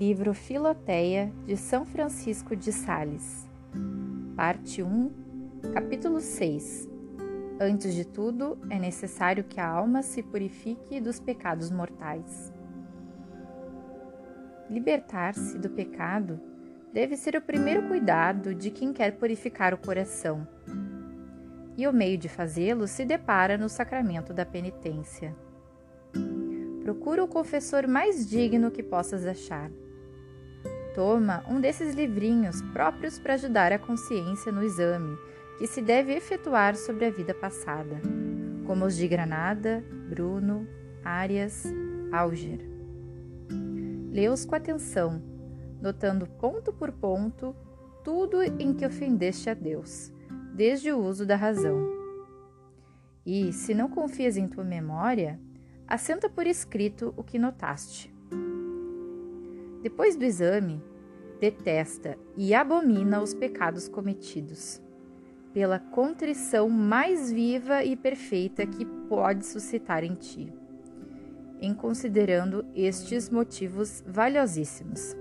Livro Filoteia de São Francisco de Sales, Parte 1, Capítulo 6 Antes de tudo, é necessário que a alma se purifique dos pecados mortais. Libertar-se do pecado deve ser o primeiro cuidado de quem quer purificar o coração. E o meio de fazê-lo se depara no sacramento da penitência. Procura o confessor mais digno que possas achar. Toma um desses livrinhos próprios para ajudar a consciência no exame que se deve efetuar sobre a vida passada, como os de Granada, Bruno, Arias, Auger. Lê-os com atenção, notando ponto por ponto tudo em que ofendeste a Deus, desde o uso da razão. E, se não confias em tua memória, assenta por escrito o que notaste. Depois do exame, detesta e abomina os pecados cometidos, pela contrição mais viva e perfeita que pode suscitar em ti, em considerando estes motivos valiosíssimos: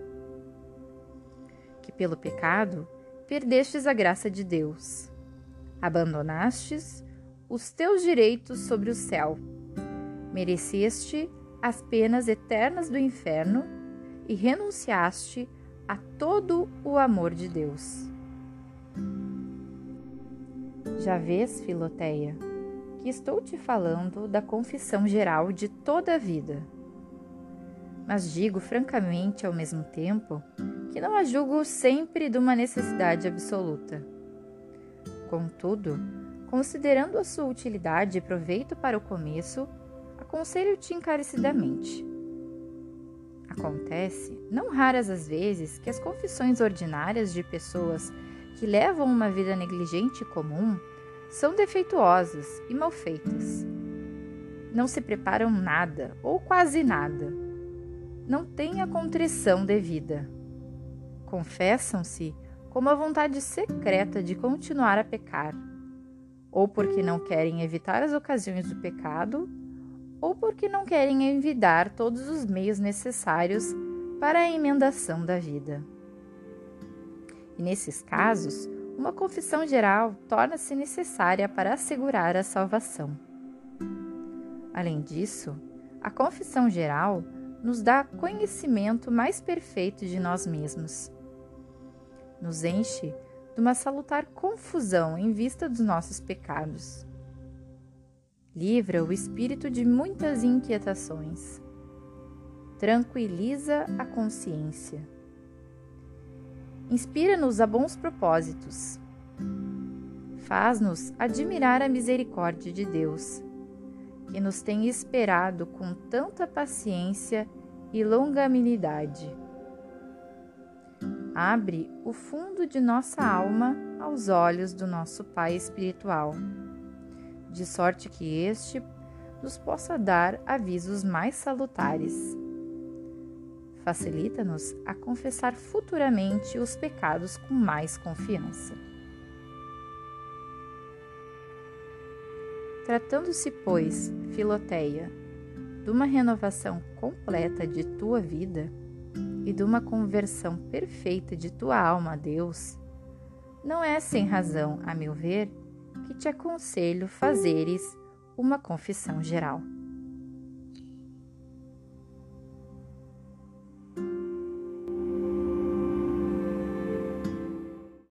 que pelo pecado perdestes a graça de Deus, abandonastes os teus direitos sobre o céu mereceste as penas eternas do inferno e renunciaste a todo o amor de Deus. Já vês, Filoteia, que estou te falando da confissão geral de toda a vida. Mas digo francamente ao mesmo tempo que não a julgo sempre de uma necessidade absoluta. Contudo, considerando a sua utilidade e proveito para o começo, aconselho-te encarecidamente. Acontece, não raras as vezes, que as confissões ordinárias de pessoas que levam uma vida negligente e comum são defeituosas e mal feitas. Não se preparam nada ou quase nada. Não têm a contrição devida. Confessam-se com uma vontade secreta de continuar a pecar, ou porque não querem evitar as ocasiões do pecado, ou porque não querem envidar todos os meios necessários para a emendação da vida. E nesses casos, uma confissão geral torna-se necessária para assegurar a salvação. Além disso, a confissão geral nos dá conhecimento mais perfeito de nós mesmos. Nos enche de uma salutar confusão em vista dos nossos pecados livra o espírito de muitas inquietações, tranquiliza a consciência, inspira-nos a bons propósitos, faz-nos admirar a misericórdia de Deus, que nos tem esperado com tanta paciência e longanimidade. Abre o fundo de nossa alma aos olhos do nosso Pai espiritual de sorte que este nos possa dar avisos mais salutares. Facilita-nos a confessar futuramente os pecados com mais confiança. Tratando-se, pois, Filoteia, de uma renovação completa de tua vida e de uma conversão perfeita de tua alma a Deus, não é sem razão, a meu ver, que te aconselho fazeres uma confissão geral.